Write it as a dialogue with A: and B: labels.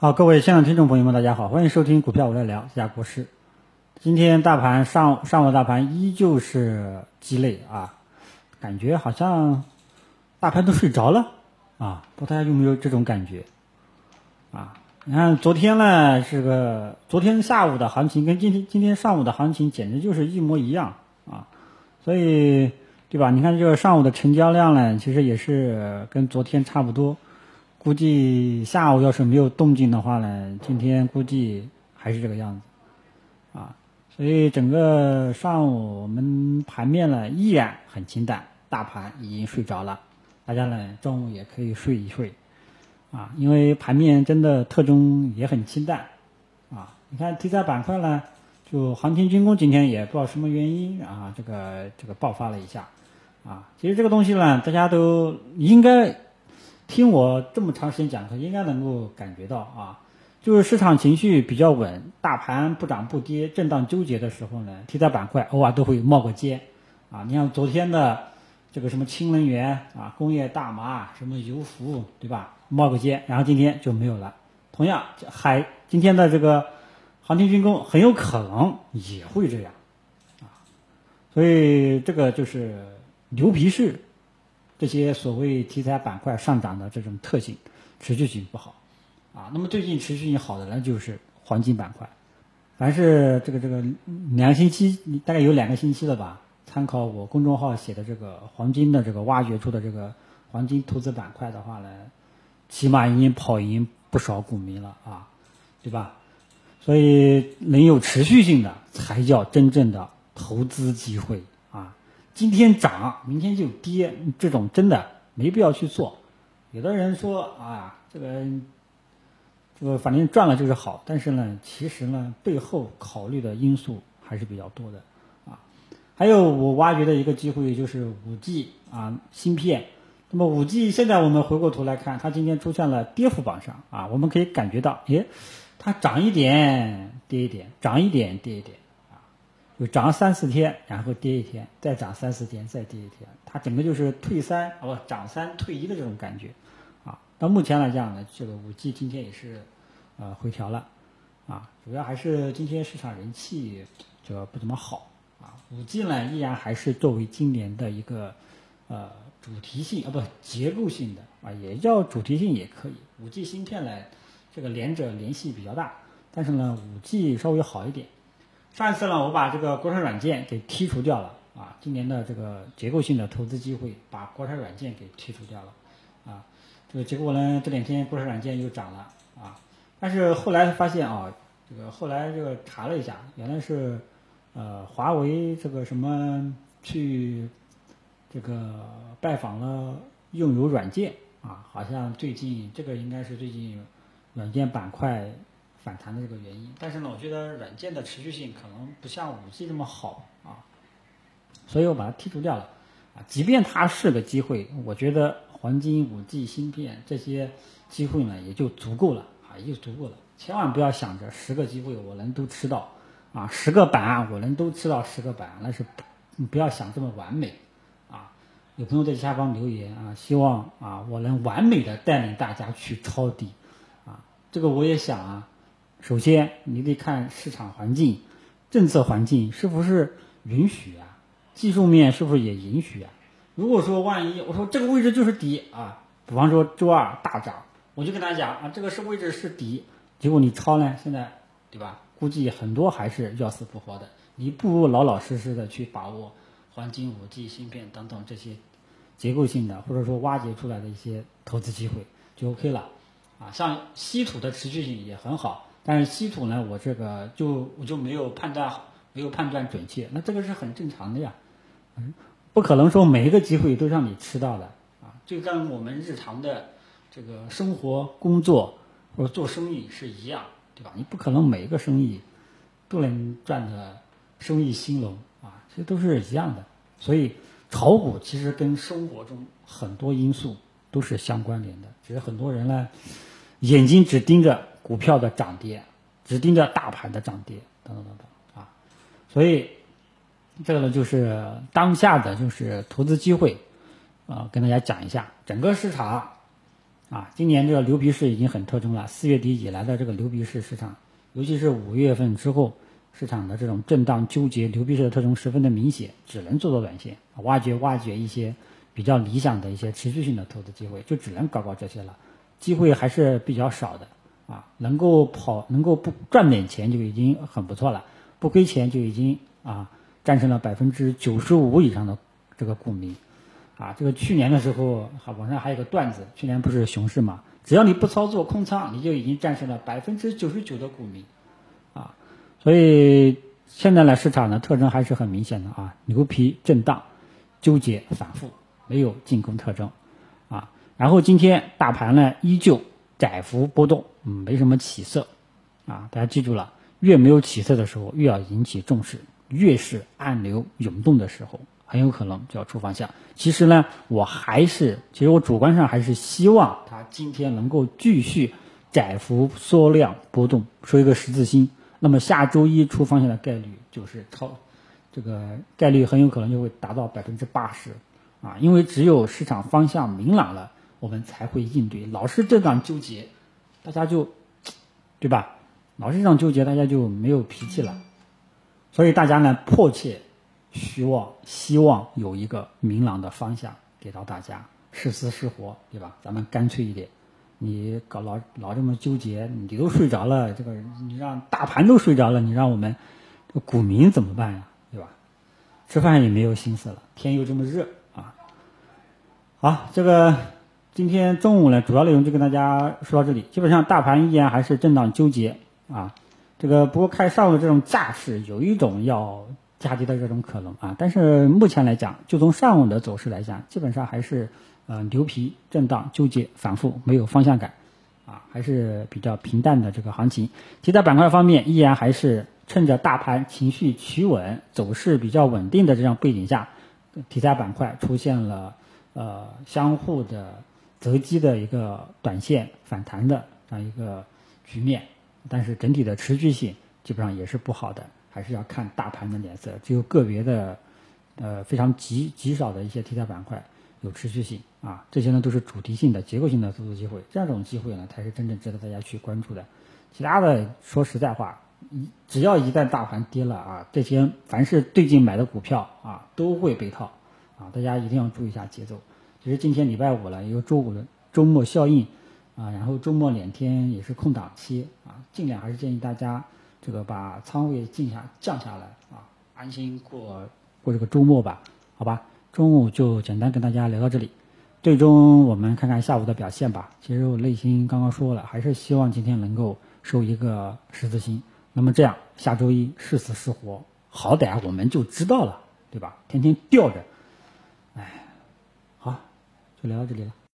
A: 好，各位现场听众朋友们，大家好，欢迎收听股票我来聊，下国师。今天大盘上上午大盘依旧是鸡肋啊，感觉好像大盘都睡着了啊，不知道大家有没有这种感觉啊？你看昨天呢是个昨天下午的行情跟今天今天上午的行情简直就是一模一样啊，所以对吧？你看这个上午的成交量呢，其实也是跟昨天差不多。估计下午要是没有动静的话呢，今天估计还是这个样子，啊，所以整个上午我们盘面呢依然很清淡，大盘已经睡着了，大家呢中午也可以睡一睡，啊，因为盘面真的特征也很清淡，啊，你看题材板块呢，就航天军工今天也不知道什么原因啊，这个这个爆发了一下，啊，其实这个东西呢，大家都应该。听我这么长时间讲课，应该能够感觉到啊，就是市场情绪比较稳，大盘不涨不跌，震荡纠结的时候呢，题材板块偶尔都会冒个尖，啊，你像昨天的这个什么氢能源啊、工业大麻、什么油服，对吧？冒个尖，然后今天就没有了。同样，海今天的这个航天军工很有可能也会这样，啊，所以这个就是牛皮市。这些所谓题材板块上涨的这种特性，持续性不好，啊，那么最近持续性好的呢，就是黄金板块。凡是这个这个两个星期，大概有两个星期了吧，参考我公众号写的这个黄金的这个挖掘出的这个黄金投资板块的话呢，起码已经跑赢不少股民了啊，对吧？所以能有持续性的，才叫真正的投资机会。今天涨，明天就跌，这种真的没必要去做。有的人说啊，这个这个反正赚了就是好，但是呢，其实呢，背后考虑的因素还是比较多的啊。还有我挖掘的一个机会就是五 G 啊芯片。那么五 G 现在我们回过头来看，它今天出现了跌幅榜上啊，我们可以感觉到，诶，它涨一点跌一点，涨一点跌一点。就涨三四天，然后跌一天，再涨三四天，再跌一天，它整个就是退三哦不涨三退一的这种感觉，啊，到目前来讲呢，这个五 G 今天也是，呃回调了，啊，主要还是今天市场人气这个不怎么好，啊，五 G 呢依然还是作为今年的一个，呃主题性啊不结构性的啊也叫主题性也可以，五 G 芯片呢这个连着联系比较大，但是呢五 G 稍微好一点。上一次呢，我把这个国产软件给剔除掉了啊，今年的这个结构性的投资机会，把国产软件给剔除掉了啊，这个结果呢，这两天国产软件又涨了啊，但是后来发现啊，这个后来这个查了一下，原来是呃华为这个什么去这个拜访了用友软件啊，好像最近这个应该是最近软件板块。反弹的这个原因，但是呢，我觉得软件的持续性可能不像五 G 这么好啊，所以我把它剔除掉了啊。即便它是个机会，我觉得黄金、五 G 芯片这些机会呢，也就足够了啊，也就足够了。千万不要想着十个机会我能都吃到啊，十个板我能都吃到十个板，那是不不要想这么完美啊。有朋友在下方留言啊，希望啊我能完美的带领大家去抄底啊，这个我也想啊。首先，你得看市场环境、政策环境是不是允许啊？技术面是不是也允许啊？如果说万一我说这个位置就是底啊，比方说周二大涨，我就跟他讲啊，这个是位置是底，结果你抄呢，现在对吧？估计很多还是要死不活的。你不如老老实实的去把握黄金、五 G 芯片等等这些结构性的，或者说挖掘出来的一些投资机会就 OK 了啊。像稀土的持续性也很好。但是稀土呢，我这个就我就没有判断好，没有判断准确，那这个是很正常的呀，嗯，不可能说每一个机会都让你吃到的啊，就跟我们日常的这个生活、工作或者做生意是一样，对吧？你不可能每一个生意都能赚的生意兴隆啊，其实都是一样的。所以炒股其实跟生活中很多因素都是相关联的，只是很多人呢眼睛只盯着。股票的涨跌，只盯着大盘的涨跌，等等等等啊，所以这个呢就是当下的就是投资机会啊，跟大家讲一下，整个市场啊，今年这个牛皮市已经很特征了。四月底以来的这个牛皮市市场，尤其是五月份之后，市场的这种震荡纠结，牛皮市的特征十分的明显，只能做做短线，挖掘挖掘一些比较理想的一些持续性的投资机会，就只能搞搞这些了，机会还是比较少的啊。能够跑，能够不赚点钱就已经很不错了，不亏钱就已经啊战胜了百分之九十五以上的这个股民。啊，这个去年的时候，好网上还有个段子，去年不是熊市嘛？只要你不操作空仓，你就已经战胜了百分之九十九的股民，啊，所以现在呢，市场的特征还是很明显的啊，牛皮震荡、纠结、反复，没有进攻特征，啊，然后今天大盘呢依旧窄幅波动，嗯，没什么起色，啊，大家记住了，越没有起色的时候，越要引起重视，越是暗流涌动的时候。很有可能就要出方向。其实呢，我还是，其实我主观上还是希望它今天能够继续窄幅缩量波动，收一个十字星。那么下周一出方向的概率就是超，这个概率很有可能就会达到百分之八十啊！因为只有市场方向明朗了，我们才会应对。老是这样纠结，大家就，对吧？老是这样纠结，大家就没有脾气了。所以大家呢，迫切。希望希望有一个明朗的方向给到大家，是死是活，对吧？咱们干脆一点，你搞老老这么纠结，你都睡着了，这个你让大盘都睡着了，你让我们股民怎么办呀？对吧？吃饭也没有心思了，天又这么热啊！好，这个今天中午呢，主要内容就跟大家说到这里，基本上大盘依然还是震荡纠结啊。这个不过看上午这种架势，有一种要。加跌的这种可能啊，但是目前来讲，就从上午的走势来讲，基本上还是呃牛皮震荡纠结反复，没有方向感啊，还是比较平淡的这个行情。其他板块方面，依然还是趁着大盘情绪企稳、走势比较稳定的这样背景下，题材板块出现了呃相互的择机的一个短线反弹的这样一个局面，但是整体的持续性基本上也是不好的。还是要看大盘的脸色，只有个别的，呃，非常极极少的一些题材板块有持续性啊，这些呢都是主题性的、结构性的投资机会，这样种机会呢才是真正值得大家去关注的。其他的说实在话，一只要一旦大盘跌了啊，这些凡是最近买的股票啊都会被套啊，大家一定要注意一下节奏。其实今天礼拜五了，有周五的周末效应啊，然后周末两天也是空档期啊，尽量还是建议大家。这个把仓位降下降下来啊，安心过过这个周末吧，好吧。中午就简单跟大家聊到这里，最终我们看看下午的表现吧。其实我内心刚刚说了，还是希望今天能够收一个十字星。那么这样下周一是死是活，好歹我们就知道了，对吧？天天吊着，就聊到这里了。